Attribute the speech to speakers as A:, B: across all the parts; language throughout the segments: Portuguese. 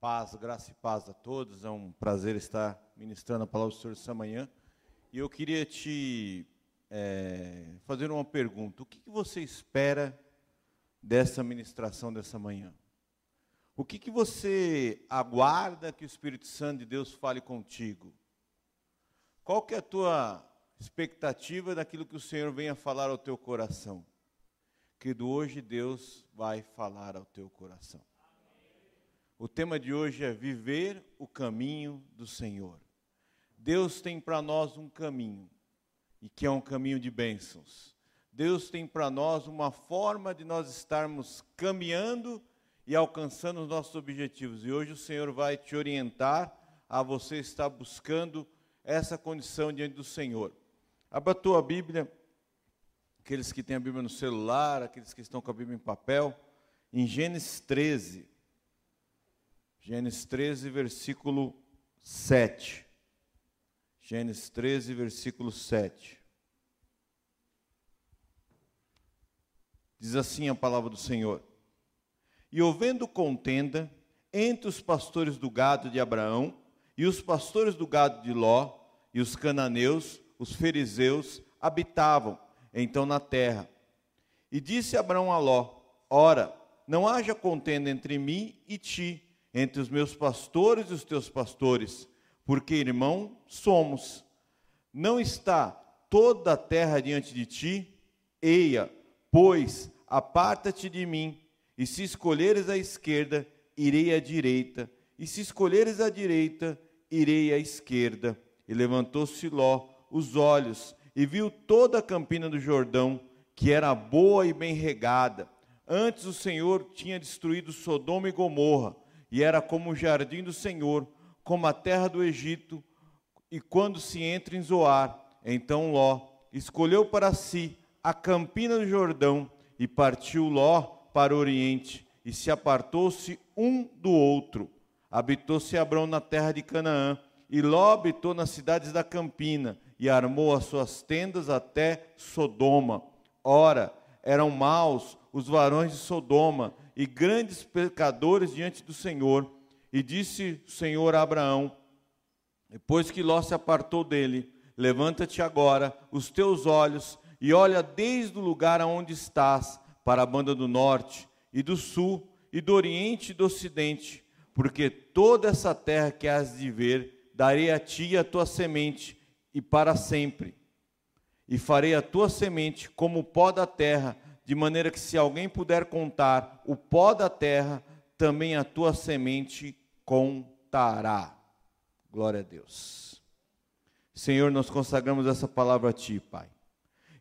A: Paz, graça e paz a todos. É um prazer estar ministrando a palavra do Senhor essa manhã. E eu queria te é, fazer uma pergunta. O que, que, você espera dessa ministração dessa manhã? O que, que você aguarda que o Espírito Santo de Deus fale contigo? Qual que é a tua expectativa daquilo que o Senhor venha falar ao teu coração? Que do hoje Deus vai falar ao teu coração. O tema de hoje é viver o caminho do Senhor. Deus tem para nós um caminho, e que é um caminho de bênçãos. Deus tem para nós uma forma de nós estarmos caminhando e alcançando os nossos objetivos. E hoje o Senhor vai te orientar a você estar buscando essa condição diante do Senhor. Abra a tua Bíblia, aqueles que têm a Bíblia no celular, aqueles que estão com a Bíblia em papel, em Gênesis 13. Gênesis 13, versículo 7. Gênesis 13, versículo 7. Diz assim a palavra do Senhor: E houvendo contenda entre os pastores do gado de Abraão e os pastores do gado de Ló, e os cananeus, os fariseus, habitavam então na terra. E disse Abraão a Ló: Ora, não haja contenda entre mim e ti, entre os meus pastores e os teus pastores, porque irmão somos. Não está toda a terra diante de ti? Eia, pois, aparta-te de mim, e se escolheres a esquerda, irei à direita, e se escolheres a direita, irei à esquerda. E levantou-se Ló os olhos e viu toda a campina do Jordão, que era boa e bem regada. Antes o Senhor tinha destruído Sodoma e Gomorra, e era como o jardim do Senhor, como a terra do Egito, e quando se entra em Zoar, então Ló escolheu para si a campina do Jordão e partiu Ló para o oriente e se apartou-se um do outro. Habitou-se Abrão na terra de Canaã e Ló habitou nas cidades da campina e armou as suas tendas até Sodoma. Ora, eram maus os varões de Sodoma e grandes pecadores diante do Senhor. E disse o Senhor a Abraão, depois que Ló se apartou dele, levanta-te agora os teus olhos e olha desde o lugar aonde estás para a banda do norte e do sul e do oriente e do ocidente, porque toda essa terra que has de ver darei a ti e a tua semente e para sempre. E farei a tua semente como o pó da terra, de maneira que se alguém puder contar o pó da terra, também a tua semente contará. Glória a Deus. Senhor, nós consagramos essa palavra a Ti, Pai.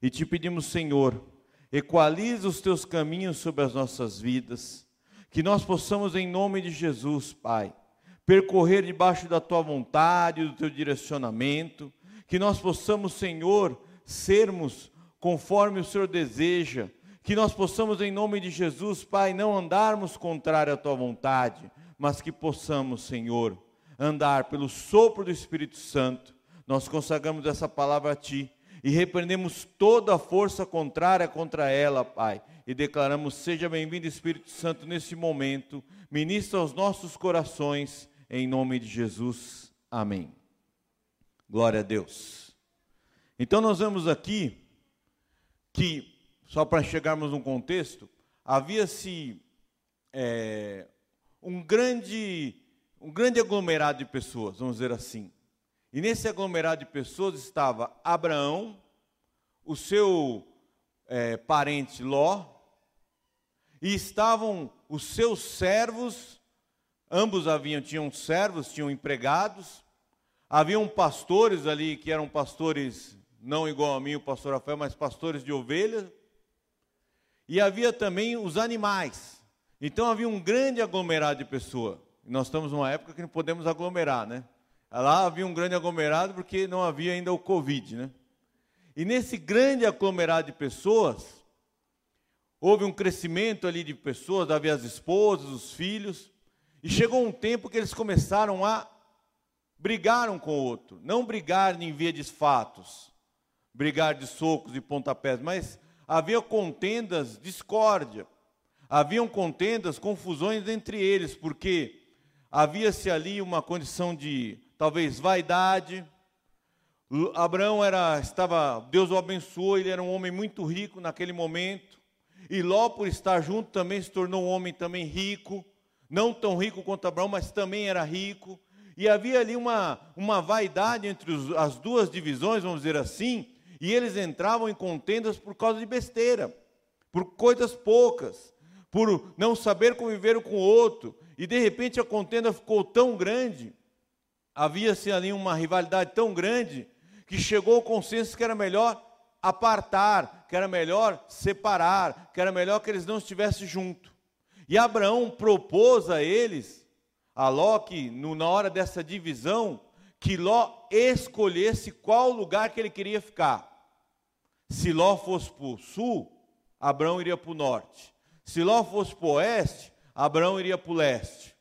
A: E te pedimos, Senhor, equaliza os Teus caminhos sobre as nossas vidas, que nós possamos, em nome de Jesus, Pai, percorrer debaixo da Tua vontade, do Teu direcionamento, que nós possamos, Senhor, sermos conforme o Senhor deseja, que nós possamos, em nome de Jesus, Pai, não andarmos contrário à tua vontade, mas que possamos, Senhor, andar pelo sopro do Espírito Santo. Nós consagramos essa palavra a Ti e repreendemos toda a força contrária contra ela, Pai, e declaramos: seja bem-vindo, Espírito Santo, nesse momento, ministra aos nossos corações, em nome de Jesus. Amém. Glória a Deus. Então, nós vemos aqui que só para chegarmos num contexto, havia-se é, um grande um grande aglomerado de pessoas, vamos dizer assim. E nesse aglomerado de pessoas estava Abraão, o seu é, parente Ló, e estavam os seus servos, ambos haviam tinham servos, tinham empregados, haviam pastores ali que eram pastores não igual a mim, o pastor Rafael, mas pastores de ovelhas, e havia também os animais. Então havia um grande aglomerado de pessoas. Nós estamos numa época que não podemos aglomerar, né? Lá havia um grande aglomerado porque não havia ainda o Covid, né? E nesse grande aglomerado de pessoas, houve um crescimento ali de pessoas, havia as esposas, os filhos, e chegou um tempo que eles começaram a brigar um com o outro. Não brigar em via de fatos, brigar de socos e pontapés, mas havia contendas, discórdia, haviam contendas, confusões entre eles, porque havia-se ali uma condição de talvez vaidade. Abraão era, estava, Deus o abençoou, ele era um homem muito rico naquele momento. E Ló, por estar junto, também se tornou um homem também rico, não tão rico quanto Abraão, mas também era rico. E havia ali uma, uma vaidade entre os, as duas divisões, vamos dizer assim, e eles entravam em contendas por causa de besteira, por coisas poucas, por não saber conviver com o outro, e de repente a contenda ficou tão grande, havia-se ali uma rivalidade tão grande, que chegou ao consenso que era melhor apartar, que era melhor separar, que era melhor que eles não estivessem juntos. E Abraão propôs a eles, a Ló, que na hora dessa divisão, que Ló escolhesse qual lugar que ele queria ficar. Se Ló fosse para o sul, Abraão iria para o norte. Se Ló fosse para o oeste, Abraão iria para o leste.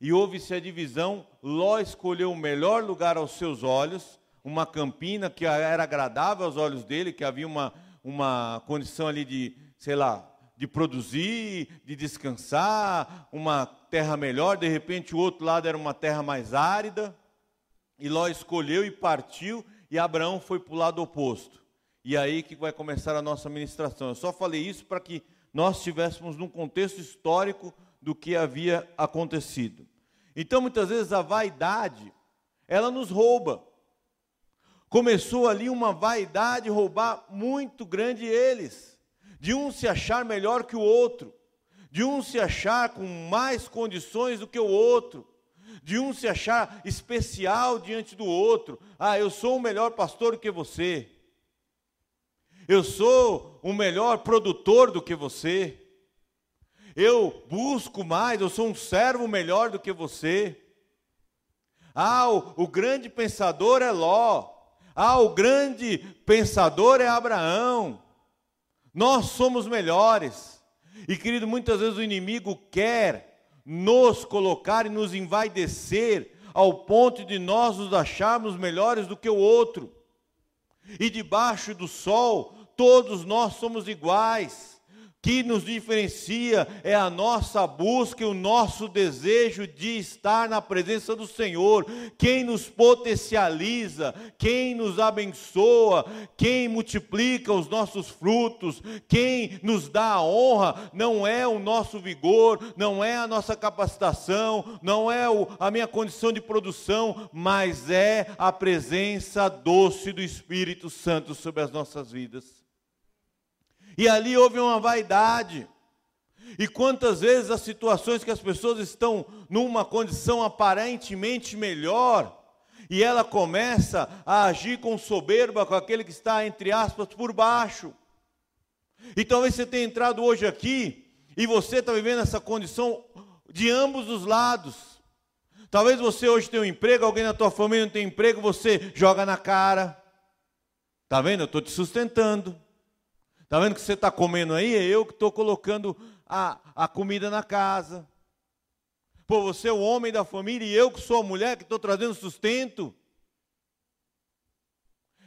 A: E houve-se a divisão, Ló escolheu o melhor lugar aos seus olhos, uma campina que era agradável aos olhos dele, que havia uma, uma condição ali de, sei lá, de produzir, de descansar, uma terra melhor, de repente o outro lado era uma terra mais árida, e Ló escolheu e partiu, e Abraão foi para o lado oposto. E aí que vai começar a nossa ministração. Eu só falei isso para que nós estivéssemos num contexto histórico do que havia acontecido. Então, muitas vezes a vaidade, ela nos rouba. Começou ali uma vaidade roubar muito grande eles, de um se achar melhor que o outro, de um se achar com mais condições do que o outro, de um se achar especial diante do outro. Ah, eu sou o melhor pastor do que você. Eu sou o melhor produtor do que você. Eu busco mais, eu sou um servo melhor do que você. Ah, o, o grande pensador é Ló. Ah, o grande pensador é Abraão. Nós somos melhores. E querido, muitas vezes o inimigo quer nos colocar e nos envaidecer ao ponto de nós nos acharmos melhores do que o outro. E debaixo do sol, todos nós somos iguais que nos diferencia é a nossa busca e o nosso desejo de estar na presença do Senhor. Quem nos potencializa, quem nos abençoa, quem multiplica os nossos frutos, quem nos dá a honra, não é o nosso vigor, não é a nossa capacitação, não é a minha condição de produção, mas é a presença doce do Espírito Santo sobre as nossas vidas. E ali houve uma vaidade. E quantas vezes as situações que as pessoas estão numa condição aparentemente melhor, e ela começa a agir com soberba com aquele que está, entre aspas, por baixo. E talvez você tenha entrado hoje aqui e você está vivendo essa condição de ambos os lados. Talvez você hoje tenha um emprego, alguém na tua família não tem emprego, você joga na cara. Está vendo? Eu estou te sustentando. Está vendo que você está comendo aí? É eu que estou colocando a, a comida na casa. Pô, você é o homem da família e eu que sou a mulher que estou trazendo sustento.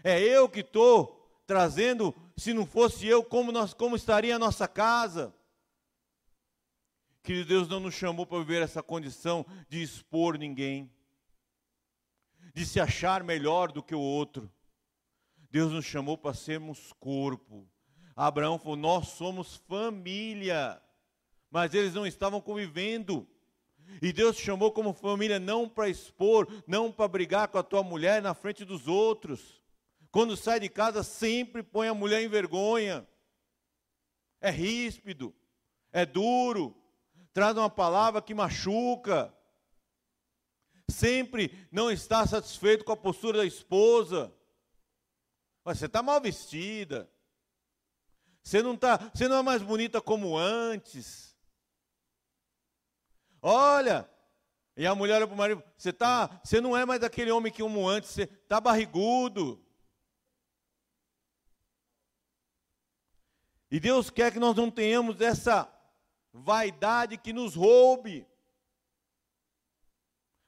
A: É eu que estou trazendo, se não fosse eu, como, nós, como estaria a nossa casa? Que Deus não nos chamou para viver essa condição de expor ninguém, de se achar melhor do que o outro. Deus nos chamou para sermos corpo Abraão falou: Nós somos família. Mas eles não estavam convivendo. E Deus te chamou como família não para expor, não para brigar com a tua mulher na frente dos outros. Quando sai de casa, sempre põe a mulher em vergonha. É ríspido, é duro, traz uma palavra que machuca. Sempre não está satisfeito com a postura da esposa. Você está mal vestida, você não tá, você não é mais bonita como antes. Olha, e a mulher olha para o marido, você tá, você não é mais aquele homem que como antes, você tá barrigudo. E Deus quer que nós não tenhamos essa vaidade que nos roube.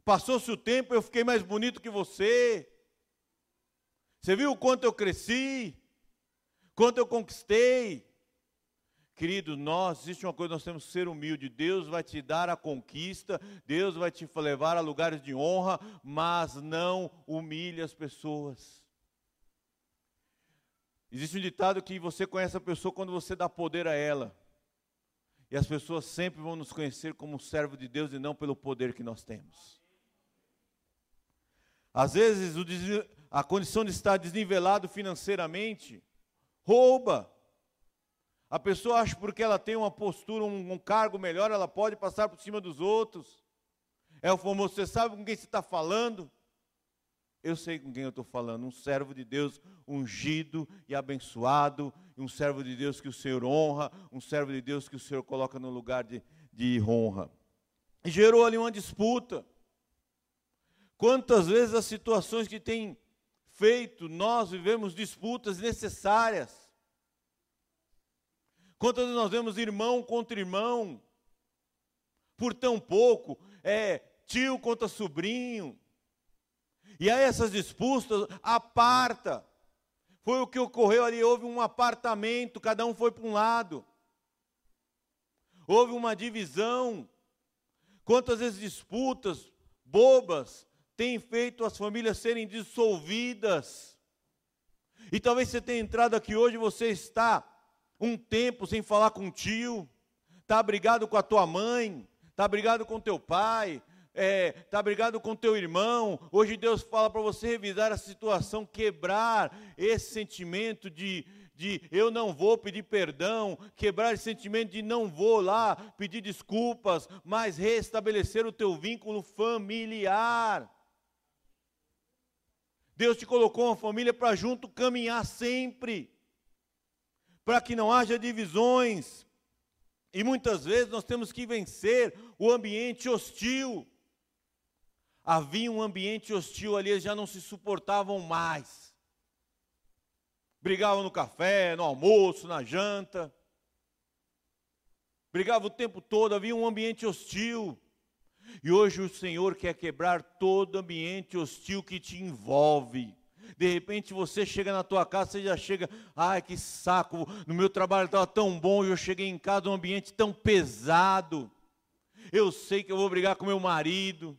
A: Passou-se o tempo, eu fiquei mais bonito que você. Você viu o quanto eu cresci? Quanto eu conquistei. Querido, nós, existe uma coisa, nós temos que ser humilde. Deus vai te dar a conquista, Deus vai te levar a lugares de honra, mas não humilhe as pessoas. Existe um ditado que você conhece a pessoa quando você dá poder a ela. E as pessoas sempre vão nos conhecer como servo de Deus e não pelo poder que nós temos. Às vezes, a condição de estar desnivelado financeiramente rouba. A pessoa acha porque ela tem uma postura, um, um cargo melhor, ela pode passar por cima dos outros. É o famoso, você sabe com quem você está falando? Eu sei com quem eu estou falando, um servo de Deus ungido e abençoado, um servo de Deus que o Senhor honra, um servo de Deus que o Senhor coloca no lugar de, de honra. E gerou ali uma disputa. Quantas vezes as situações que têm feito, nós vivemos disputas necessárias. Quantas nós vemos irmão contra irmão, por tão pouco, é tio contra sobrinho, e aí essas disputas aparta. Foi o que ocorreu ali, houve um apartamento, cada um foi para um lado. Houve uma divisão. Quantas vezes disputas bobas têm feito as famílias serem dissolvidas? E talvez você tenha entrado aqui hoje, você está um tempo sem falar com o tio, está brigado com a tua mãe, está brigado com teu pai, está é, tá brigado com teu irmão, hoje Deus fala para você revisar a situação, quebrar esse sentimento de, de eu não vou pedir perdão, quebrar esse sentimento de não vou lá pedir desculpas, mas restabelecer o teu vínculo familiar. Deus te colocou uma família para junto caminhar sempre, para que não haja divisões. E muitas vezes nós temos que vencer o ambiente hostil havia um ambiente hostil ali, eles já não se suportavam mais. Brigavam no café, no almoço, na janta. Brigavam o tempo todo, havia um ambiente hostil. E hoje o Senhor quer quebrar todo ambiente hostil que te envolve. De repente você chega na tua casa, você já chega, ai que saco, no meu trabalho estava tão bom, e eu cheguei em casa, um ambiente tão pesado. Eu sei que eu vou brigar com meu marido,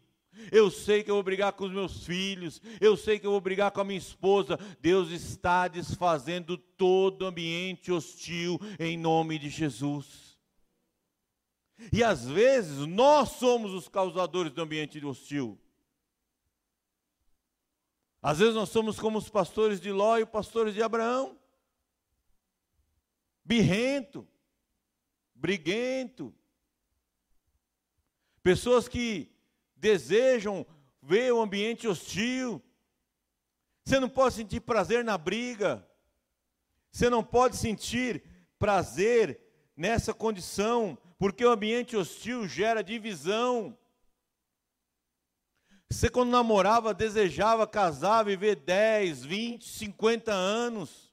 A: eu sei que eu vou brigar com os meus filhos, eu sei que eu vou brigar com a minha esposa. Deus está desfazendo todo ambiente hostil em nome de Jesus. E às vezes nós somos os causadores do ambiente hostil. Às vezes nós somos como os pastores de Ló e os pastores de Abraão. Birrento, briguento. Pessoas que desejam ver o ambiente hostil. Você não pode sentir prazer na briga. Você não pode sentir prazer nessa condição, porque o ambiente hostil gera divisão. Você, quando namorava, desejava casar, viver 10, 20, 50 anos,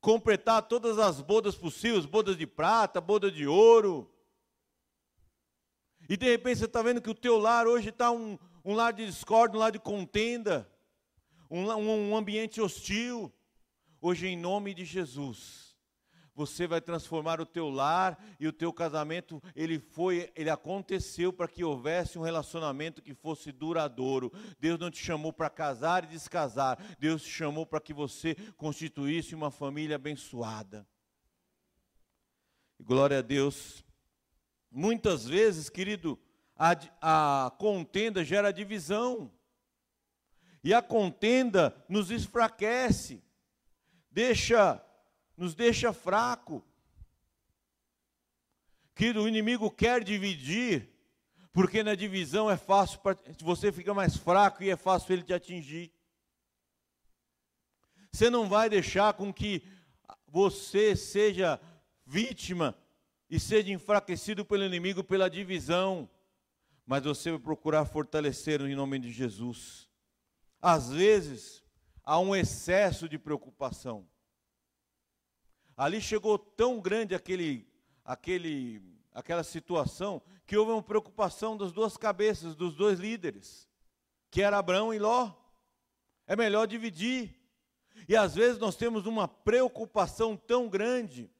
A: completar todas as bodas possíveis bodas de prata, boda de ouro. E de repente você está vendo que o teu lar hoje está um, um lar de discórdia, um lar de contenda, um, um, um ambiente hostil. Hoje, em nome de Jesus, você vai transformar o teu lar e o teu casamento, ele foi, ele aconteceu para que houvesse um relacionamento que fosse duradouro. Deus não te chamou para casar e descasar. Deus te chamou para que você constituísse uma família abençoada. Glória a Deus. Muitas vezes, querido, a, a contenda gera divisão. E a contenda nos enfraquece, deixa, nos deixa fraco. Querido, o inimigo quer dividir, porque na divisão é fácil, você fica mais fraco e é fácil ele te atingir. Você não vai deixar com que você seja vítima e seja enfraquecido pelo inimigo pela divisão, mas você vai procurar fortalecer em nome de Jesus. Às vezes, há um excesso de preocupação. Ali chegou tão grande aquele, aquele, aquela situação que houve uma preocupação das duas cabeças, dos dois líderes, que era Abraão e Ló. É melhor dividir. E às vezes nós temos uma preocupação tão grande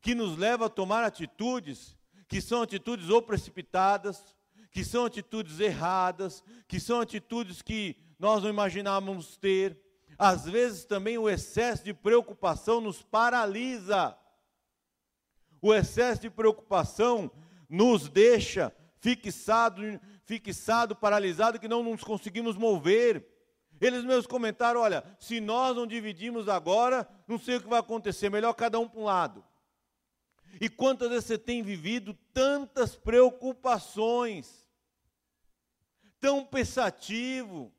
A: que nos leva a tomar atitudes que são atitudes ou precipitadas, que são atitudes erradas, que são atitudes que nós não imaginávamos ter. Às vezes também o excesso de preocupação nos paralisa. O excesso de preocupação nos deixa fixado, fixado, paralisado, que não nos conseguimos mover. Eles mesmos comentaram: olha, se nós não dividimos agora, não sei o que vai acontecer, melhor cada um para um lado. E quantas vezes você tem vivido tantas preocupações, tão pensativo,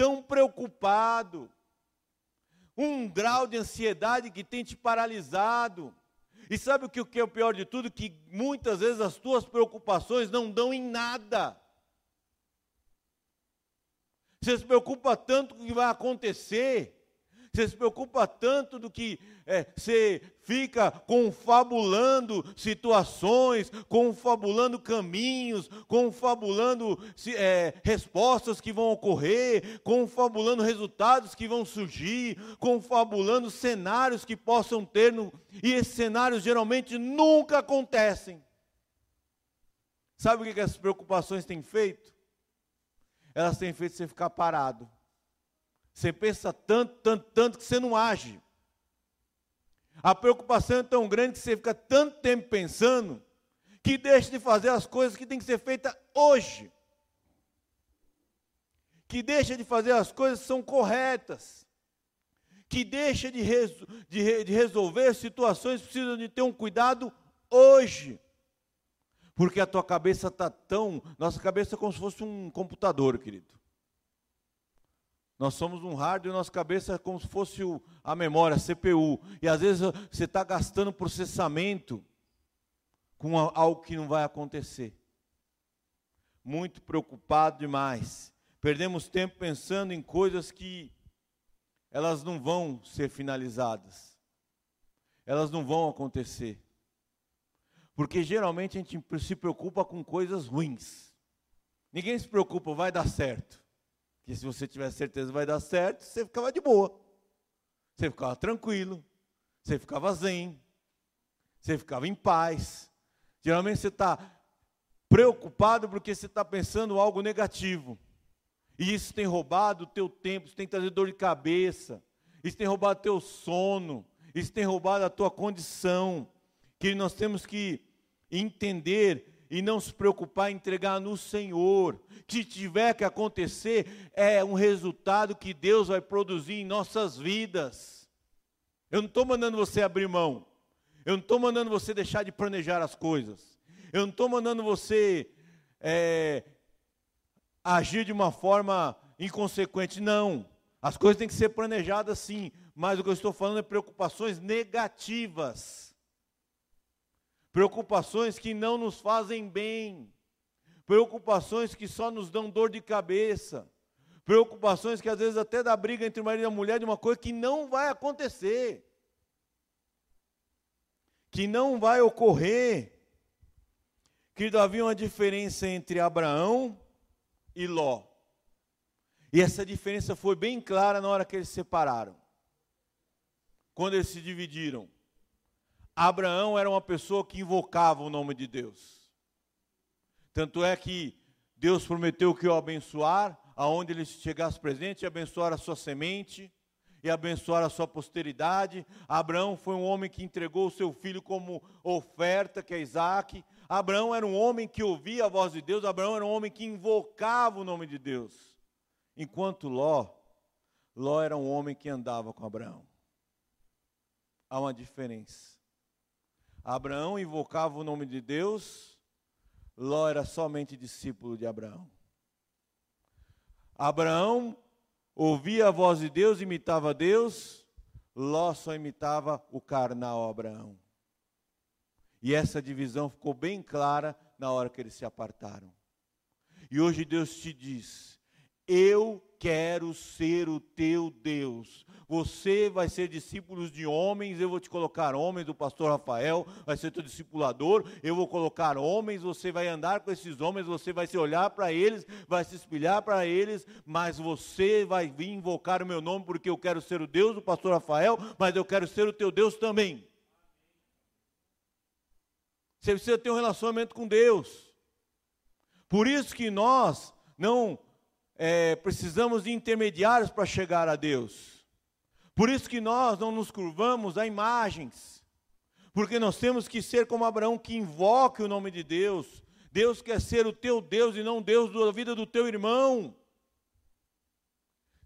A: tão preocupado, um grau de ansiedade que tem te paralisado. E sabe o que é o pior de tudo? Que muitas vezes as tuas preocupações não dão em nada. Você se preocupa tanto com o que vai acontecer, você se preocupa tanto do que é, você fica confabulando situações, confabulando caminhos, confabulando é, respostas que vão ocorrer, confabulando resultados que vão surgir, confabulando cenários que possam ter, no, e esses cenários geralmente nunca acontecem. Sabe o que, que essas preocupações têm feito? Elas têm feito você ficar parado você pensa tanto, tanto, tanto que você não age. A preocupação é tão grande que você fica tanto tempo pensando que deixa de fazer as coisas que tem que ser feitas hoje. Que deixa de fazer as coisas que são corretas. Que deixa de, reso de, de resolver situações que precisam de ter um cuidado hoje. Porque a tua cabeça está tão. Nossa cabeça é como se fosse um computador, querido. Nós somos um hardware e nossa cabeça é como se fosse o, a memória, a CPU. E às vezes você está gastando processamento com algo que não vai acontecer. Muito preocupado demais. Perdemos tempo pensando em coisas que elas não vão ser finalizadas. Elas não vão acontecer. Porque geralmente a gente se preocupa com coisas ruins. Ninguém se preocupa, vai dar certo. Que se você tivesse certeza vai dar certo, você ficava de boa. Você ficava tranquilo. Você ficava zen. Você ficava em paz. Geralmente você está preocupado porque você está pensando algo negativo. E isso tem roubado o teu tempo, isso tem trazido dor de cabeça, isso tem roubado o teu sono, isso tem roubado a tua condição. Que nós temos que entender e não se preocupar em entregar no Senhor. Que tiver que acontecer, é um resultado que Deus vai produzir em nossas vidas. Eu não estou mandando você abrir mão. Eu não estou mandando você deixar de planejar as coisas. Eu não estou mandando você é, agir de uma forma inconsequente. Não. As coisas têm que ser planejadas sim. Mas o que eu estou falando é preocupações negativas preocupações que não nos fazem bem, preocupações que só nos dão dor de cabeça, preocupações que às vezes até dá briga entre o marido e a mulher de uma coisa que não vai acontecer, que não vai ocorrer. Querido, havia uma diferença entre Abraão e Ló. E essa diferença foi bem clara na hora que eles se separaram. Quando eles se dividiram. Abraão era uma pessoa que invocava o nome de Deus. Tanto é que Deus prometeu que o abençoar, aonde ele chegasse presente, e abençoar a sua semente, e abençoar a sua posteridade. Abraão foi um homem que entregou o seu filho como oferta, que é Isaac. Abraão era um homem que ouvia a voz de Deus, Abraão era um homem que invocava o nome de Deus. Enquanto Ló, Ló era um homem que andava com Abraão. Há uma diferença. Abraão invocava o nome de Deus, Ló era somente discípulo de Abraão. Abraão ouvia a voz de Deus, imitava Deus, Ló só imitava o carnal Abraão. E essa divisão ficou bem clara na hora que eles se apartaram. E hoje Deus te diz: Eu quero ser o teu Deus. Você vai ser discípulo de homens, eu vou te colocar homens, o pastor Rafael vai ser teu discipulador, eu vou colocar homens, você vai andar com esses homens, você vai se olhar para eles, vai se espelhar para eles, mas você vai vir invocar o meu nome, porque eu quero ser o Deus do pastor Rafael, mas eu quero ser o teu Deus também. Você precisa ter um relacionamento com Deus. Por isso que nós não é, precisamos de intermediários para chegar a Deus. Por isso que nós não nos curvamos a imagens. Porque nós temos que ser como Abraão, que invoque o nome de Deus. Deus quer ser o teu Deus e não Deus da vida do teu irmão.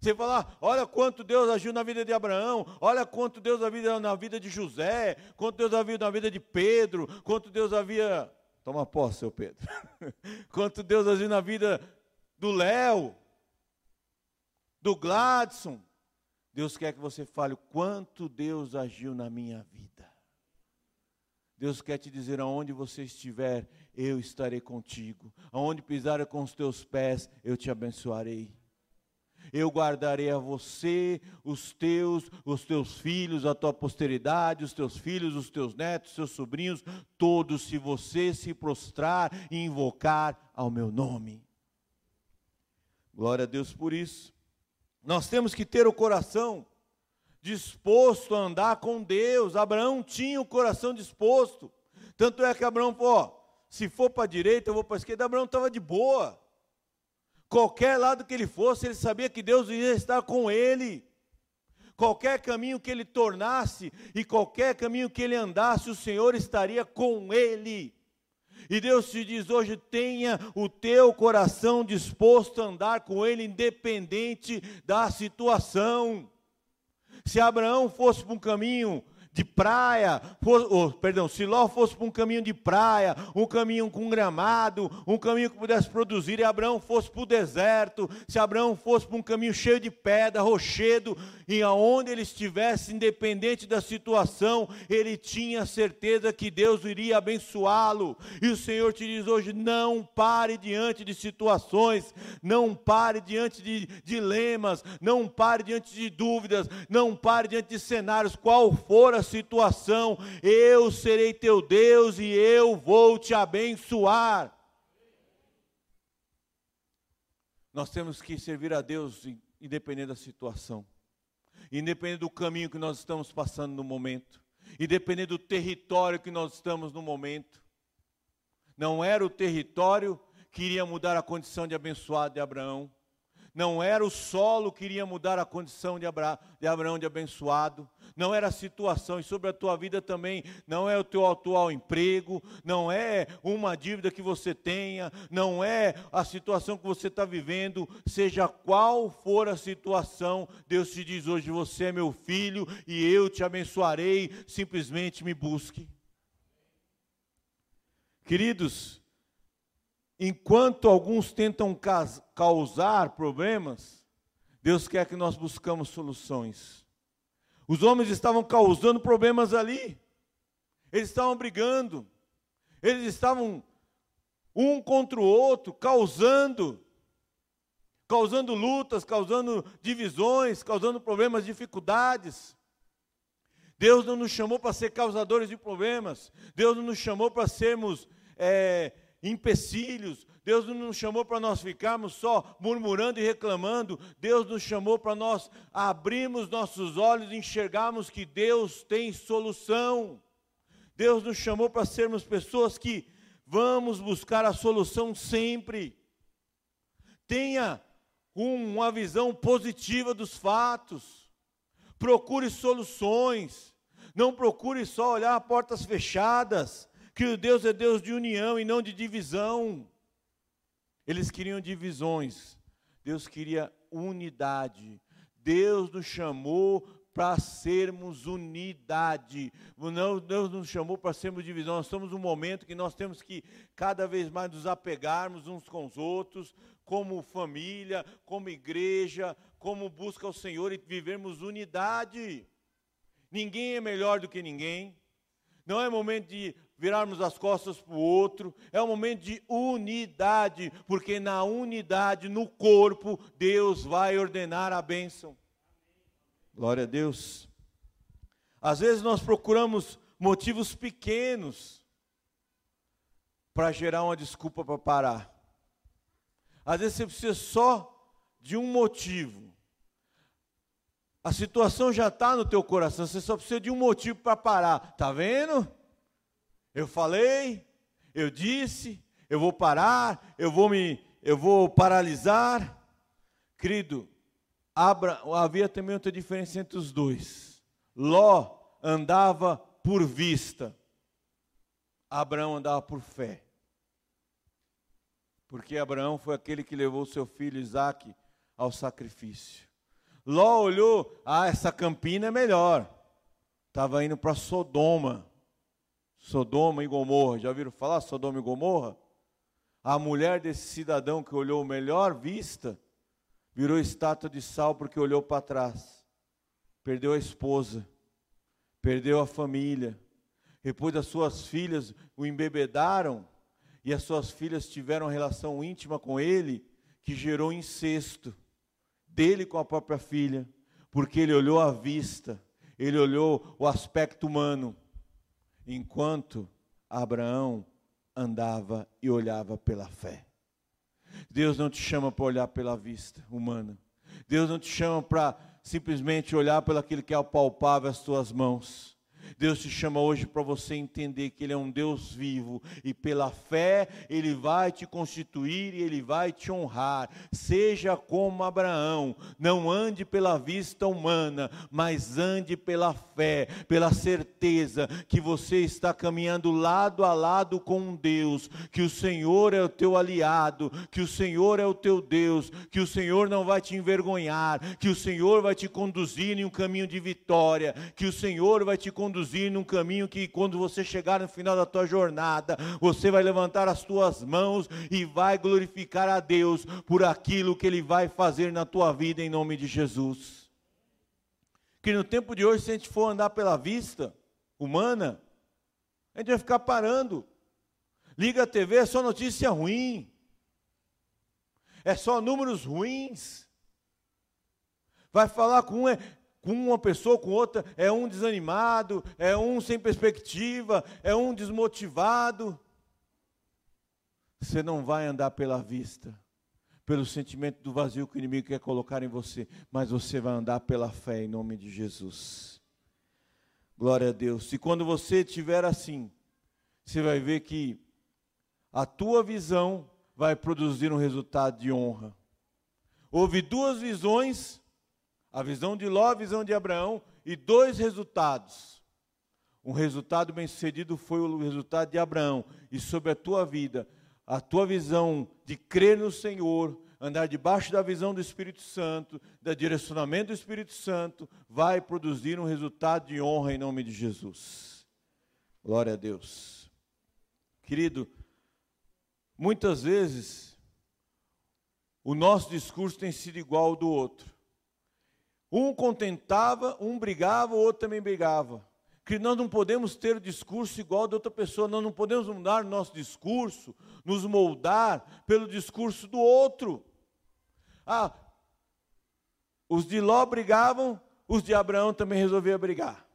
A: Você falar, olha quanto Deus agiu na vida de Abraão, olha quanto Deus havia na vida de José, quanto Deus havia na vida de Pedro, quanto Deus havia. Toma posse, seu Pedro. quanto Deus agiu na vida do Léo, do Gladson. Deus quer que você fale o quanto Deus agiu na minha vida. Deus quer te dizer aonde você estiver, eu estarei contigo. Aonde pisar com os teus pés, eu te abençoarei eu guardarei a você, os teus, os teus filhos, a tua posteridade, os teus filhos, os teus netos, os teus sobrinhos, todos, se você se prostrar e invocar ao meu nome. Glória a Deus por isso. Nós temos que ter o coração disposto a andar com Deus. Abraão tinha o coração disposto. Tanto é que Abraão falou: se for para a direita, eu vou para a esquerda. Abraão estava de boa. Qualquer lado que ele fosse, ele sabia que Deus ia estar com ele. Qualquer caminho que ele tornasse e qualquer caminho que ele andasse, o Senhor estaria com ele. E Deus te diz hoje: tenha o teu coração disposto a andar com Ele, independente da situação. Se Abraão fosse para um caminho de praia, oh, perdão, se Ló fosse para um caminho de praia, um caminho com gramado, um caminho que pudesse produzir, e Abraão fosse para o deserto, se Abraão fosse para um caminho cheio de pedra, rochedo, e aonde ele estivesse, independente da situação, ele tinha certeza que Deus iria abençoá-lo. E o Senhor te diz hoje: não pare diante de situações, não pare diante de dilemas, não pare diante de dúvidas, não pare diante de cenários, qual for a situação, eu serei teu Deus e eu vou te abençoar. Nós temos que servir a Deus independente da situação, independente do caminho que nós estamos passando no momento, independente do território que nós estamos no momento. Não era o território que iria mudar a condição de abençoado de Abraão, não era o solo que iria mudar a condição de, Abra, de Abraão de abençoado, não era a situação, e sobre a tua vida também, não é o teu atual emprego, não é uma dívida que você tenha, não é a situação que você está vivendo, seja qual for a situação, Deus te diz hoje: você é meu filho e eu te abençoarei, simplesmente me busque. Queridos, enquanto alguns tentam causar problemas, Deus quer que nós buscamos soluções. Os homens estavam causando problemas ali. Eles estavam brigando. Eles estavam um contra o outro, causando causando lutas, causando divisões, causando problemas, dificuldades. Deus não nos chamou para ser causadores de problemas. Deus não nos chamou para sermos é, empecilhos. Deus não nos chamou para nós ficarmos só murmurando e reclamando. Deus nos chamou para nós abrirmos nossos olhos e enxergarmos que Deus tem solução. Deus nos chamou para sermos pessoas que vamos buscar a solução sempre. Tenha uma visão positiva dos fatos. Procure soluções. Não procure só olhar portas fechadas que Deus é Deus de união e não de divisão. Eles queriam divisões, Deus queria unidade. Deus nos chamou para sermos unidade. Não, Deus nos chamou para sermos divisão. Nós estamos num momento que nós temos que cada vez mais nos apegarmos uns com os outros, como família, como igreja, como busca ao Senhor e vivermos unidade. Ninguém é melhor do que ninguém. Não é momento de virarmos as costas para o outro, é um momento de unidade, porque na unidade, no corpo, Deus vai ordenar a bênção. Glória a Deus. Às vezes nós procuramos motivos pequenos para gerar uma desculpa para parar. Às vezes você precisa só de um motivo. A situação já está no teu coração, você só precisa de um motivo para parar. Tá vendo? Eu falei, eu disse, eu vou parar, eu vou me, eu vou paralisar. Querido, Abra, havia também outra diferença entre os dois. Ló andava por vista, Abraão andava por fé. Porque Abraão foi aquele que levou seu filho Isaque ao sacrifício. Ló olhou, ah, essa campina é melhor. Estava indo para Sodoma. Sodoma e Gomorra. Já viram falar Sodoma e Gomorra? A mulher desse cidadão que olhou melhor vista, virou estátua de sal porque olhou para trás. Perdeu a esposa, perdeu a família. Depois as suas filhas o embebedaram e as suas filhas tiveram relação íntima com ele, que gerou incesto dele com a própria filha, porque ele olhou a vista, ele olhou o aspecto humano, enquanto Abraão andava e olhava pela fé. Deus não te chama para olhar pela vista humana. Deus não te chama para simplesmente olhar pelo aquilo que é palpável as tuas mãos. Deus te chama hoje para você entender que Ele é um Deus vivo e pela fé Ele vai te constituir e Ele vai te honrar. Seja como Abraão, não ande pela vista humana, mas ande pela fé, pela certeza que você está caminhando lado a lado com Deus, que o Senhor é o teu aliado, que o Senhor é o teu Deus, que o Senhor não vai te envergonhar, que o Senhor vai te conduzir em um caminho de vitória, que o Senhor vai te conduzir conduzir num caminho que quando você chegar no final da tua jornada, você vai levantar as tuas mãos e vai glorificar a Deus por aquilo que ele vai fazer na tua vida em nome de Jesus. Que no tempo de hoje, se a gente for andar pela vista humana, a gente vai ficar parando. Liga a TV, é só notícia ruim. É só números ruins. Vai falar com um, é, com uma pessoa, com outra, é um desanimado, é um sem perspectiva, é um desmotivado. Você não vai andar pela vista, pelo sentimento do vazio que o inimigo quer colocar em você, mas você vai andar pela fé em nome de Jesus. Glória a Deus. E quando você estiver assim, você vai ver que a tua visão vai produzir um resultado de honra. Houve duas visões a visão de Ló, a visão de Abraão e dois resultados. Um resultado bem-sucedido foi o resultado de Abraão. E sobre a tua vida, a tua visão de crer no Senhor, andar debaixo da visão do Espírito Santo, da direcionamento do Espírito Santo, vai produzir um resultado de honra em nome de Jesus. Glória a Deus. Querido, muitas vezes o nosso discurso tem sido igual ao do outro. Um contentava, um brigava, o outro também brigava. Que nós não podemos ter o discurso igual de outra pessoa, nós não podemos mudar nosso discurso, nos moldar pelo discurso do outro. Ah, os de Ló brigavam, os de Abraão também resolviam brigar.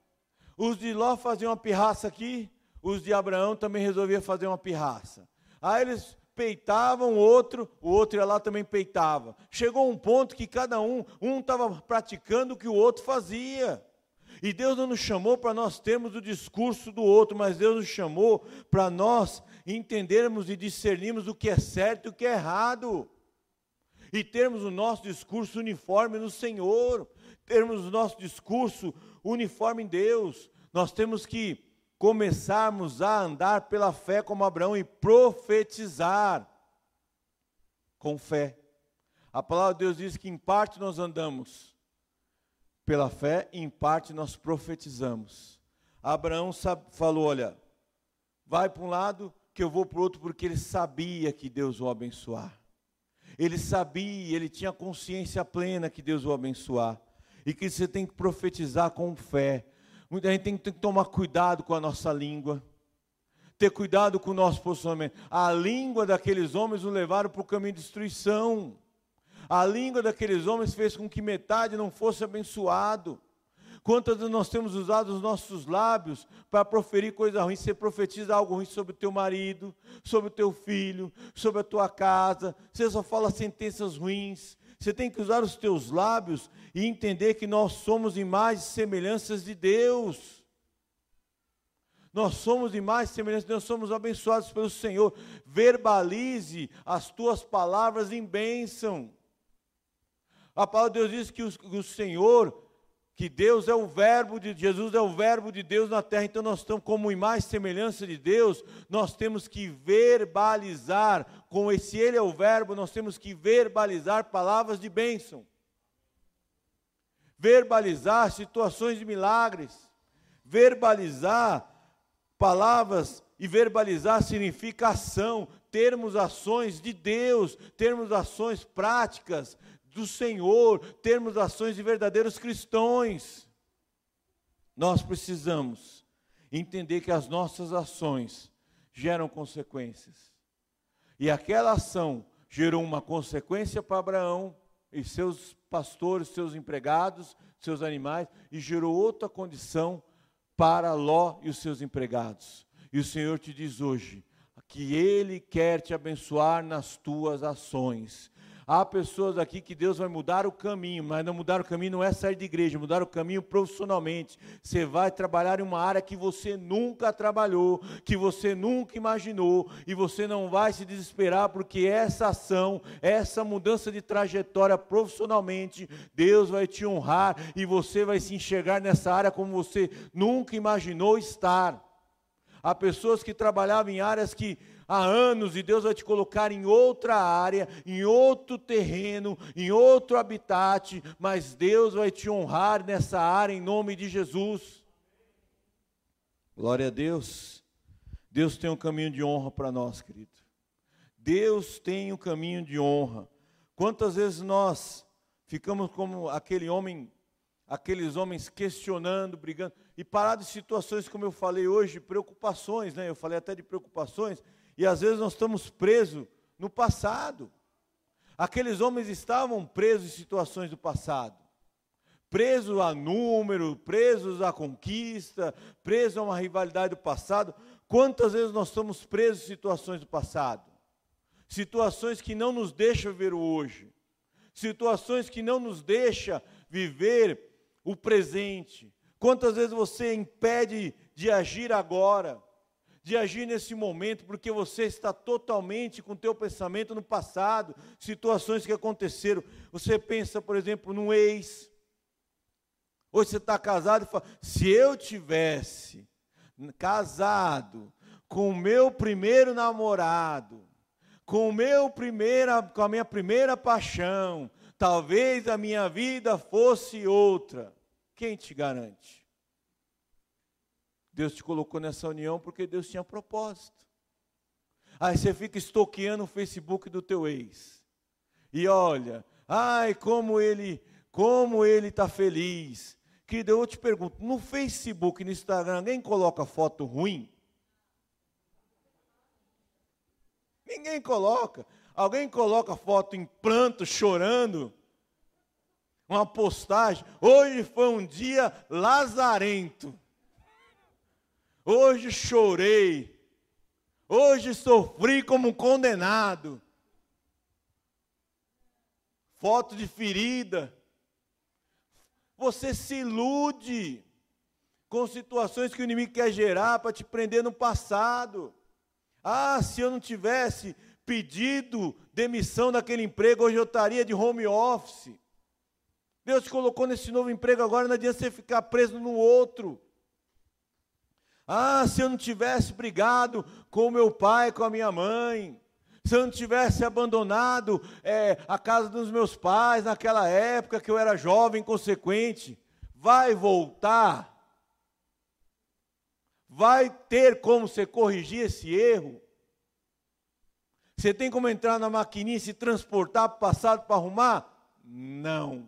A: Os de Ló faziam uma pirraça aqui, os de Abraão também resolviam fazer uma pirraça. Aí eles peitavam o outro, o outro ia lá também peitava. Chegou um ponto que cada um, um estava praticando o que o outro fazia. E Deus não nos chamou para nós termos o discurso do outro, mas Deus nos chamou para nós entendermos e discernirmos o que é certo e o que é errado. E termos o nosso discurso uniforme no Senhor, termos o nosso discurso uniforme em Deus. Nós temos que começarmos a andar pela fé como Abraão e profetizar com fé. A palavra de Deus diz que em parte nós andamos pela fé em parte nós profetizamos. Abraão sabe, falou: Olha, vai para um lado que eu vou para o outro, porque ele sabia que Deus o abençoar. Ele sabia, ele tinha consciência plena que Deus o abençoar. E que você tem que profetizar com fé. Muita gente tem, que tomar cuidado com a nossa língua, ter cuidado com o nosso posicionamento. A língua daqueles homens o levaram para o caminho de destruição. A língua daqueles homens fez com que metade não fosse abençoado. Quantas nós temos usado os nossos lábios para proferir coisa ruim? Você profetiza algo ruim sobre o teu marido, sobre o teu filho, sobre a tua casa. Você só fala sentenças ruins. Você tem que usar os teus lábios e entender que nós somos imagens e semelhanças de Deus. Nós somos imagem e semelhança, nós somos abençoados pelo Senhor. Verbalize as tuas palavras em bênção. A palavra de Deus diz que o, o Senhor, que Deus é o verbo de Jesus, é o verbo de Deus na terra. Então nós estamos como imagem e semelhança de Deus, nós temos que verbalizar, com esse Ele é o verbo, nós temos que verbalizar palavras de bênção. Verbalizar situações de milagres. Verbalizar Palavras e verbalizar significa ação, termos ações de Deus, termos ações práticas do Senhor, termos ações de verdadeiros cristãos. Nós precisamos entender que as nossas ações geram consequências. E aquela ação gerou uma consequência para Abraão e seus pastores, seus empregados, seus animais, e gerou outra condição para Ló e os seus empregados. E o Senhor te diz hoje que Ele quer te abençoar nas tuas ações. Há pessoas aqui que Deus vai mudar o caminho, mas não mudar o caminho não é sair de igreja, mudar o caminho profissionalmente. Você vai trabalhar em uma área que você nunca trabalhou, que você nunca imaginou, e você não vai se desesperar, porque essa ação, essa mudança de trajetória profissionalmente, Deus vai te honrar e você vai se enxergar nessa área como você nunca imaginou estar. Há pessoas que trabalhavam em áreas que há anos e Deus vai te colocar em outra área, em outro terreno, em outro habitat, mas Deus vai te honrar nessa área em nome de Jesus. Glória a Deus. Deus tem um caminho de honra para nós, querido. Deus tem um caminho de honra. Quantas vezes nós ficamos como aquele homem, aqueles homens questionando, brigando, e parados em situações, como eu falei hoje, preocupações, né? Eu falei até de preocupações, e às vezes nós estamos presos no passado. Aqueles homens estavam presos em situações do passado. Presos a número, presos à conquista, presos a uma rivalidade do passado. Quantas vezes nós estamos presos em situações do passado? Situações que não nos deixam ver o hoje. Situações que não nos deixam viver o presente. Quantas vezes você impede de agir agora? De agir nesse momento, porque você está totalmente com o teu pensamento no passado, situações que aconteceram. Você pensa, por exemplo, num ex. Hoje você está casado e fala, se eu tivesse casado com o meu primeiro namorado, com o meu primeira, com a minha primeira paixão, talvez a minha vida fosse outra. Quem te garante? Deus te colocou nessa união porque Deus tinha propósito. Aí você fica estoqueando o Facebook do teu ex. E olha, ai, como ele, como ele está feliz. Querido, eu te pergunto, no Facebook, no Instagram, alguém coloca foto ruim? Ninguém coloca. Alguém coloca foto em pranto, chorando? Uma postagem. Hoje foi um dia lazarento. Hoje chorei. Hoje sofri como um condenado. Foto de ferida. Você se ilude com situações que o inimigo quer gerar para te prender no passado. Ah, se eu não tivesse pedido demissão daquele emprego, hoje eu estaria de home office. Deus te colocou nesse novo emprego agora, não adianta você ficar preso no outro. Ah, se eu não tivesse brigado com meu pai, com a minha mãe, se eu não tivesse abandonado é, a casa dos meus pais naquela época que eu era jovem, consequente, vai voltar. Vai ter como você corrigir esse erro? Você tem como entrar na maquininha e se transportar para o passado para arrumar? Não.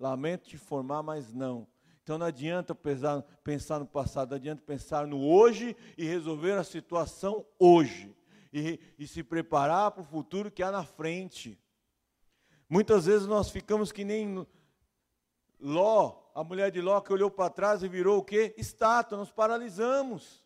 A: Lamento te informar, mas não. Então não adianta pensar, pensar no passado, adianta pensar no hoje e resolver a situação hoje. E, e se preparar para o futuro que há na frente. Muitas vezes nós ficamos que nem Ló, a mulher de Ló que olhou para trás e virou o quê? Estátua, nos paralisamos.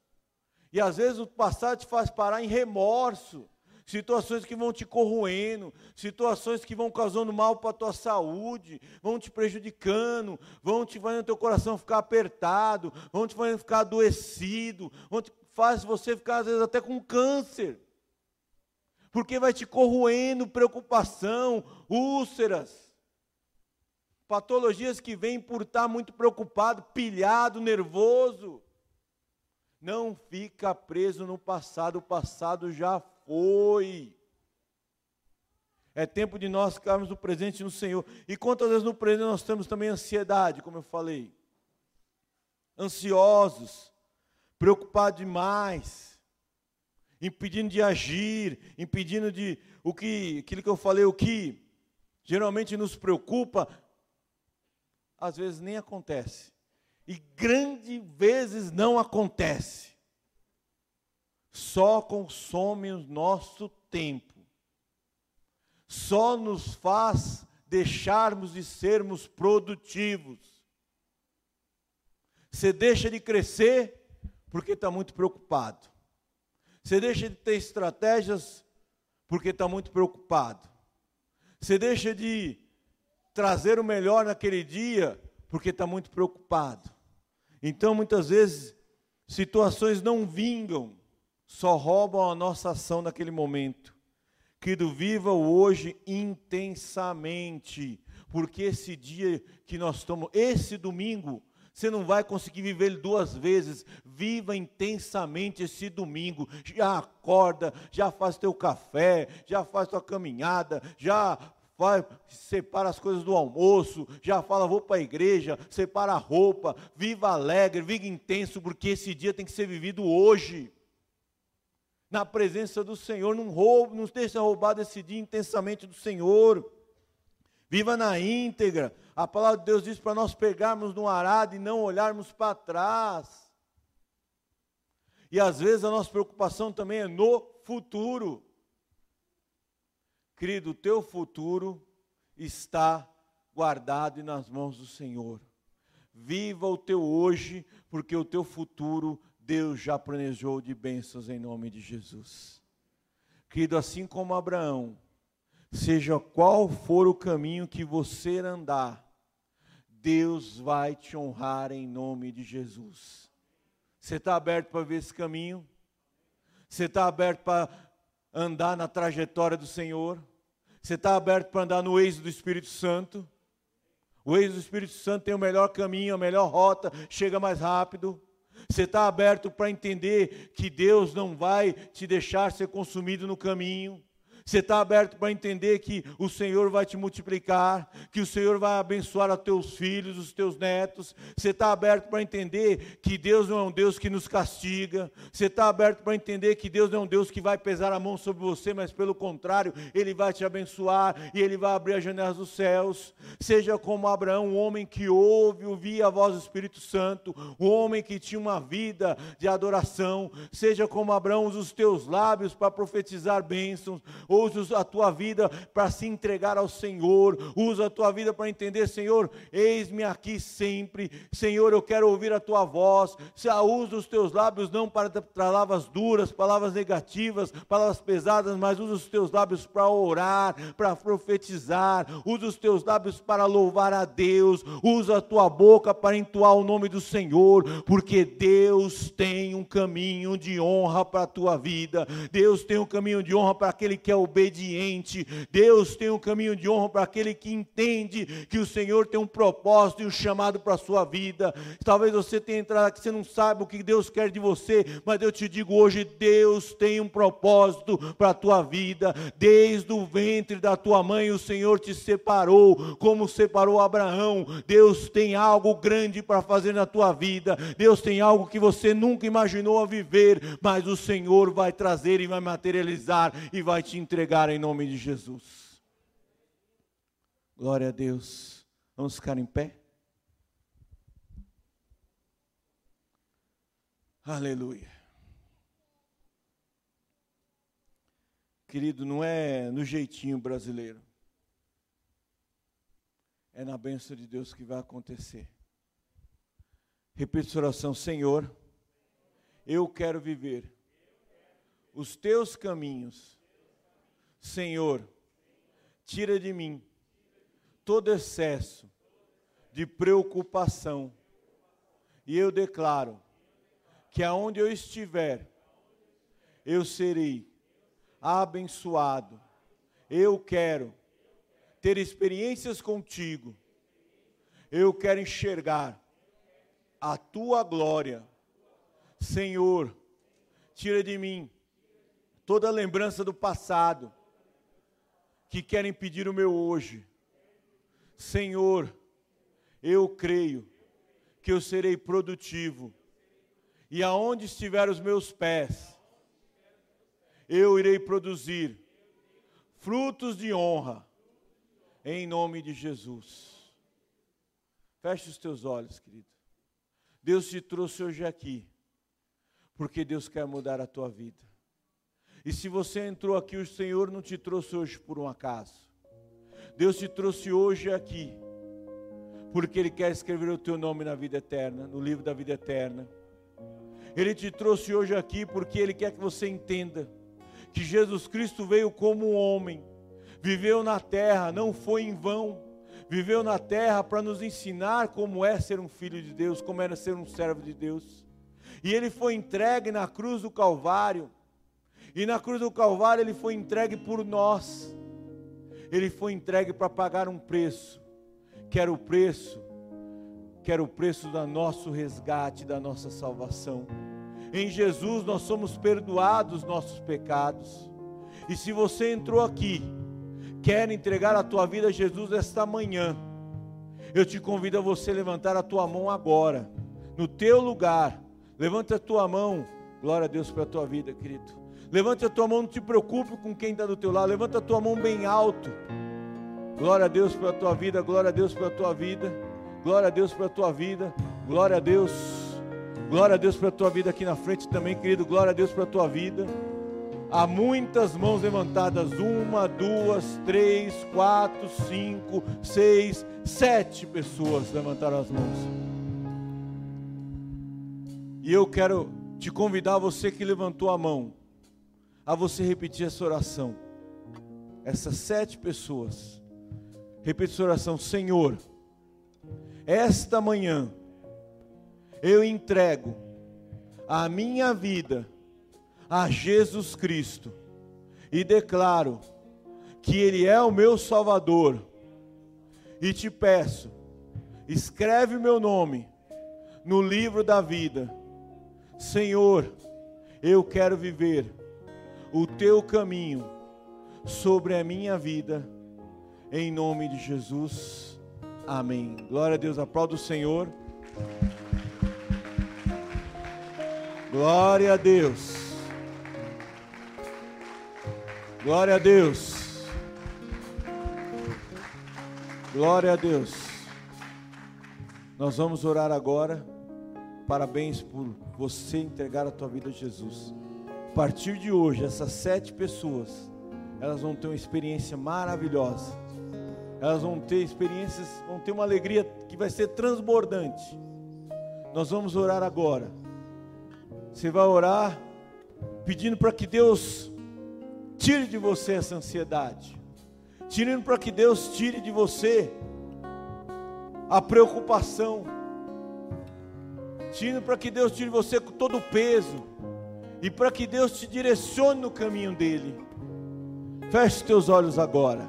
A: E às vezes o passado te faz parar em remorso, situações que vão te corroendo, situações que vão causando mal para a tua saúde, vão te prejudicando, vão te fazendo teu coração ficar apertado, vão te fazendo ficar adoecido, vão te faz você ficar às vezes até com câncer. Porque vai te corroendo preocupação, úlceras, patologias que vêm por estar muito preocupado, pilhado, nervoso. Não fica preso no passado, o passado já foi. É tempo de nós ficarmos no presente no Senhor. E quantas vezes no presente nós temos também ansiedade, como eu falei? Ansiosos, preocupados demais, impedindo de agir, impedindo de o que, aquilo que eu falei, o que geralmente nos preocupa, às vezes nem acontece. E grande vezes não acontece. Só consome o nosso tempo. Só nos faz deixarmos de sermos produtivos. Você deixa de crescer porque está muito preocupado. Você deixa de ter estratégias porque está muito preocupado. Você deixa de trazer o melhor naquele dia porque está muito preocupado. Então, muitas vezes, situações não vingam, só roubam a nossa ação naquele momento. Querido, viva o hoje intensamente, porque esse dia que nós estamos, esse domingo, você não vai conseguir viver ele duas vezes. Viva intensamente esse domingo. Já acorda, já faz teu café, já faz tua caminhada, já vai, separa as coisas do almoço, já fala, vou para a igreja, separa a roupa, viva alegre, viva intenso, porque esse dia tem que ser vivido hoje. Na presença do Senhor, não roube, não deixe roubar esse dia intensamente do Senhor. Viva na íntegra. A palavra de Deus diz para nós pegarmos no arado e não olharmos para trás. E às vezes a nossa preocupação também é no futuro. Querido, o teu futuro está guardado e nas mãos do Senhor. Viva o teu hoje, porque o teu futuro Deus já planejou de bênçãos em nome de Jesus. Querido, assim como Abraão, seja qual for o caminho que você andar, Deus vai te honrar em nome de Jesus. Você está aberto para ver esse caminho? Você está aberto para andar na trajetória do Senhor? Você está aberto para andar no eixo do Espírito Santo? O eixo do Espírito Santo tem o melhor caminho, a melhor rota, chega mais rápido. Você está aberto para entender que Deus não vai te deixar ser consumido no caminho. Você está aberto para entender que o Senhor vai te multiplicar, que o Senhor vai abençoar os teus filhos, os teus netos. Você está aberto para entender que Deus não é um Deus que nos castiga. Você está aberto para entender que Deus não é um Deus que vai pesar a mão sobre você, mas pelo contrário, Ele vai te abençoar e Ele vai abrir as janelas dos céus. Seja como Abraão, um homem que ouve, ouvia a voz do Espírito Santo, um homem que tinha uma vida de adoração. Seja como Abraão, usa os teus lábios para profetizar bênçãos usa a tua vida para se entregar ao Senhor, usa a tua vida para entender, Senhor, eis-me aqui sempre, Senhor, eu quero ouvir a tua voz, se usa os teus lábios não para palavras duras, palavras negativas, palavras pesadas, mas usa os teus lábios para orar, para profetizar, usa os teus lábios para louvar a Deus, usa a tua boca para entoar o nome do Senhor, porque Deus tem um caminho de honra para a tua vida, Deus tem um caminho de honra para aquele que é obediente. Deus tem um caminho de honra para aquele que entende que o Senhor tem um propósito e um chamado para a sua vida. Talvez você tenha entrado aqui, você não sabe o que Deus quer de você, mas eu te digo hoje: Deus tem um propósito para a tua vida. Desde o ventre da tua mãe, o Senhor te separou, como separou Abraão. Deus tem algo grande para fazer na tua vida. Deus tem algo que você nunca imaginou a viver, mas o Senhor vai trazer e vai materializar e vai te entregar entregar em nome de Jesus. Glória a Deus. Vamos ficar em pé? Aleluia. Querido, não é no jeitinho brasileiro. É na bênção de Deus que vai acontecer. Repita sua oração, Senhor, eu quero viver os teus caminhos Senhor, tira de mim todo excesso de preocupação. E eu declaro que aonde eu estiver, eu serei abençoado. Eu quero ter experiências contigo. Eu quero enxergar a tua glória. Senhor, tira de mim toda lembrança do passado que quer impedir o meu hoje. Senhor, eu creio que eu serei produtivo, e aonde estiver os meus pés, eu irei produzir frutos de honra, em nome de Jesus. Feche os teus olhos, querido. Deus te trouxe hoje aqui, porque Deus quer mudar a tua vida. E se você entrou aqui, o Senhor não te trouxe hoje por um acaso. Deus te trouxe hoje aqui, porque Ele quer escrever o teu nome na vida eterna, no livro da vida eterna. Ele te trouxe hoje aqui porque Ele quer que você entenda que Jesus Cristo veio como um homem, viveu na terra, não foi em vão, viveu na terra para nos ensinar como é ser um filho de Deus, como era ser um servo de Deus. E ele foi entregue na cruz do Calvário e na cruz do Calvário ele foi entregue por nós. Ele foi entregue para pagar um preço, que era o preço, que era o preço do nosso resgate, da nossa salvação. Em Jesus nós somos perdoados os nossos pecados. E se você entrou aqui, quer entregar a tua vida a Jesus esta manhã, eu te convido a você levantar a tua mão agora, no teu lugar. Levanta a tua mão. Glória a Deus pela tua vida, querido. Levante a tua mão, não te preocupe com quem está do teu lado. Levanta a tua mão bem alto. Glória a Deus pela tua vida, glória a Deus pela tua vida. Glória a Deus pela tua vida. Glória a Deus. Glória a Deus pela tua vida aqui na frente também, querido. Glória a Deus pela tua vida. Há muitas mãos levantadas: uma, duas, três, quatro, cinco, seis, sete pessoas levantaram as mãos. E eu quero te convidar, você que levantou a mão, a você repetir essa oração. Essas sete pessoas. Repita essa oração, Senhor. Esta manhã eu entrego a minha vida a Jesus Cristo e declaro que Ele é o meu Salvador. E te peço, escreve o meu nome no livro da vida. Senhor, eu quero viver o teu caminho sobre a minha vida, em nome de Jesus. Amém. Glória a Deus, aplauda o Senhor. Glória a Deus. Glória a Deus. Glória a Deus. Nós vamos orar agora. Parabéns por você entregar a tua vida a Jesus. A partir de hoje, essas sete pessoas, elas vão ter uma experiência maravilhosa. Elas vão ter experiências, vão ter uma alegria que vai ser transbordante. Nós vamos orar agora. Você vai orar pedindo para que Deus tire de você essa ansiedade. Tirando para que Deus tire de você a preocupação. Tirando para que Deus tire de você com todo o peso e para que Deus te direcione no caminho dele. Feche teus olhos agora.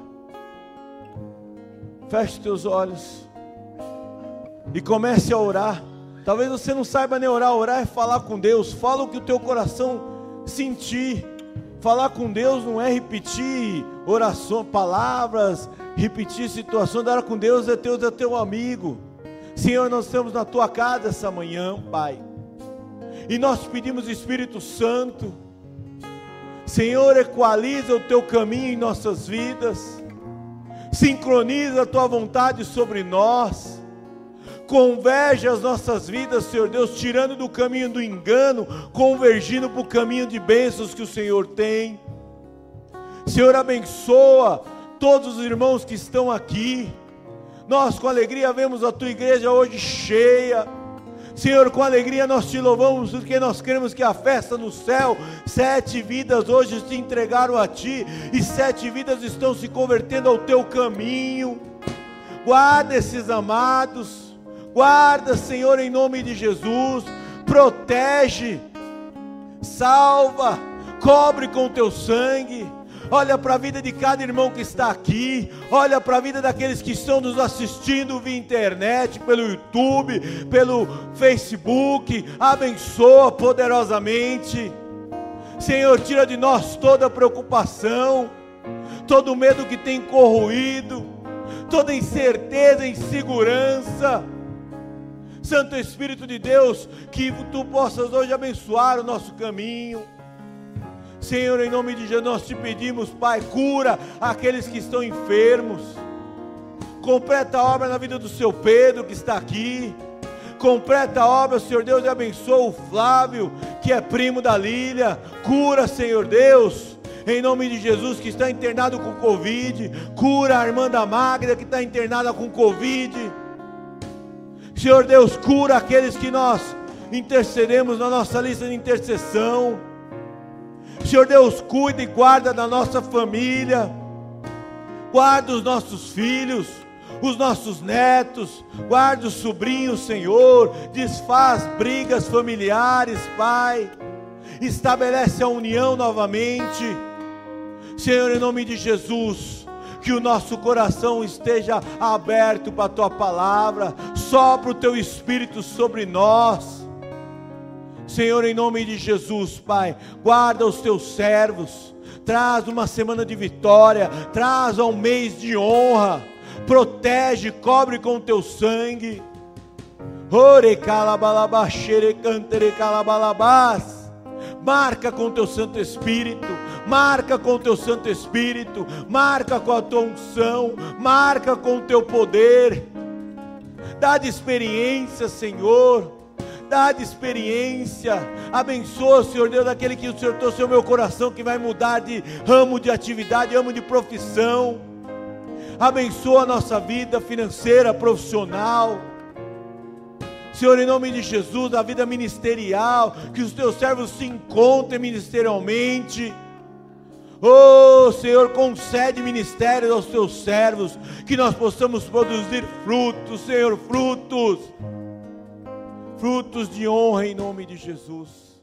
A: Feche teus olhos e comece a orar. Talvez você não saiba nem orar, orar é falar com Deus. Fala o que o teu coração sentir. Falar com Deus não é repetir oração, palavras, repetir situações. Dar com Deus é Deus é teu amigo. Senhor, nós estamos na tua casa essa manhã, Pai. E nós pedimos, Espírito Santo, Senhor, equaliza o teu caminho em nossas vidas, sincroniza a tua vontade sobre nós, converge as nossas vidas, Senhor Deus, tirando do caminho do engano, convergindo para o caminho de bênçãos que o Senhor tem. Senhor, abençoa todos os irmãos que estão aqui. Nós, com alegria, vemos a tua igreja hoje cheia Senhor, com alegria nós te louvamos, porque nós cremos que a festa no céu, sete vidas hoje se entregaram a ti, e sete vidas estão se convertendo ao teu caminho. Guarda esses amados, guarda, Senhor, em nome de Jesus, protege, salva, cobre com teu sangue olha para a vida de cada irmão que está aqui, olha para a vida daqueles que estão nos assistindo via internet, pelo YouTube, pelo Facebook, abençoa poderosamente. Senhor, tira de nós toda preocupação, todo medo que tem corroído, toda incerteza, insegurança. Santo Espírito de Deus, que tu possas hoje abençoar o nosso caminho Senhor, em nome de Jesus, nós te pedimos, Pai, cura aqueles que estão enfermos. Completa a obra na vida do seu Pedro que está aqui. Completa a obra, Senhor Deus, e abençoa o Flávio, que é primo da Lília. Cura, Senhor Deus, em nome de Jesus, que está internado com Covid. Cura a irmã da Magda, que está internada com Covid. Senhor Deus, cura aqueles que nós intercedemos na nossa lista de intercessão. Senhor Deus, cuida e guarda da nossa família, guarda os nossos filhos, os nossos netos, guarda os sobrinhos, Senhor, desfaz brigas familiares, Pai, estabelece a união novamente, Senhor, em nome de Jesus, que o nosso coração esteja aberto para a tua palavra, sopra o teu espírito sobre nós Senhor, em nome de Jesus, Pai, guarda os teus servos, traz uma semana de vitória, traz um mês de honra, protege, cobre com o teu sangue. Marca com o teu Santo Espírito, marca com o teu Santo Espírito, marca com a tua unção, marca com o teu poder. Dá de experiência, Senhor dá experiência. Abençoa, Senhor Deus, aquele que o Senhor trouxe ao meu coração, que vai mudar de ramo de atividade, ramo de profissão. Abençoa a nossa vida financeira, profissional. Senhor, em nome de Jesus, a vida ministerial, que os teus servos se encontrem ministerialmente. Oh Senhor, concede ministérios aos teus servos, que nós possamos produzir frutos, Senhor, frutos frutos de honra em nome de Jesus.